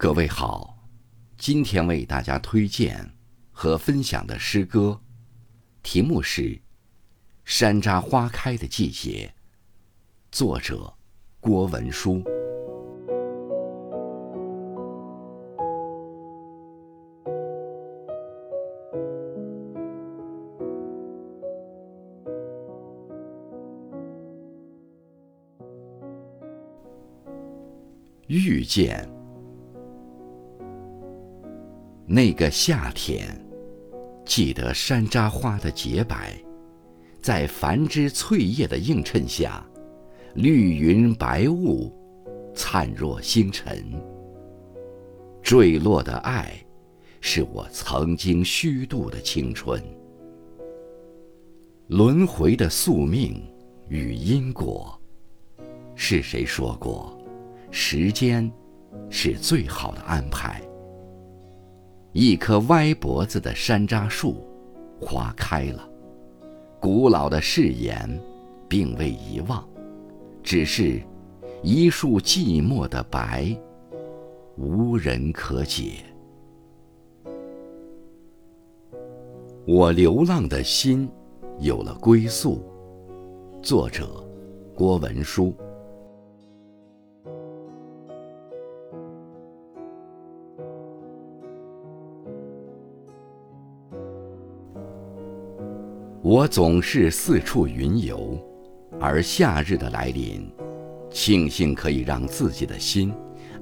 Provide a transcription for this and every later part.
各位好，今天为大家推荐和分享的诗歌，题目是《山楂花开的季节》，作者郭文书。遇见。那个夏天，记得山楂花的洁白，在繁枝翠叶的映衬下，绿云白雾，灿若星辰。坠落的爱，是我曾经虚度的青春。轮回的宿命与因果，是谁说过，时间是最好的安排？一棵歪脖子的山楂树，花开了。古老的誓言，并未遗忘，只是一树寂寞的白，无人可解。我流浪的心，有了归宿。作者：郭文书。我总是四处云游，而夏日的来临，庆幸可以让自己的心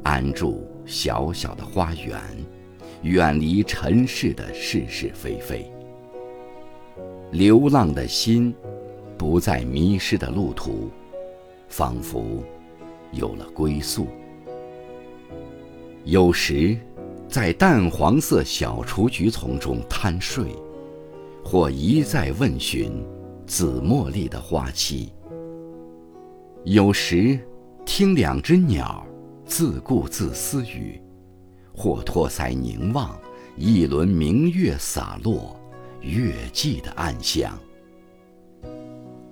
安住小小的花园，远离尘世的是是非非。流浪的心，不再迷失的路途，仿佛有了归宿。有时，在淡黄色小雏菊丛中贪睡。或一再问询紫茉莉的花期，有时听两只鸟自顾自私语，或托腮凝望一轮明月洒落月季的暗香。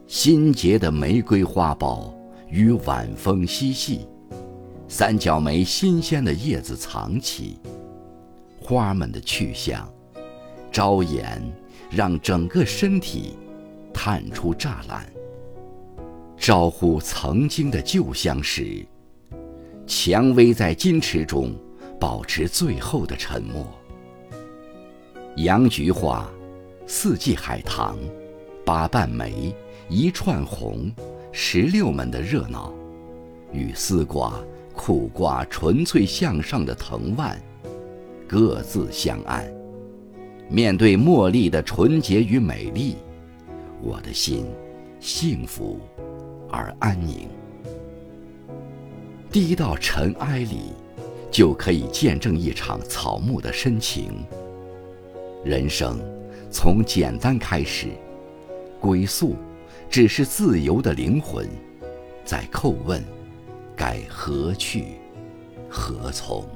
新结的玫瑰花苞与晚风嬉戏，三角梅新鲜的叶子藏起，花们的去向，朝颜。让整个身体探出栅栏，招呼曾经的旧相识。蔷薇在矜持中保持最后的沉默。洋菊花、四季海棠、八瓣梅、一串红、石榴们的热闹，与丝瓜、苦瓜纯粹向上的藤蔓，各自相安。面对茉莉的纯洁与美丽，我的心幸福而安宁。低到尘埃里，就可以见证一场草木的深情。人生从简单开始，归宿只是自由的灵魂在叩问：该何去何从？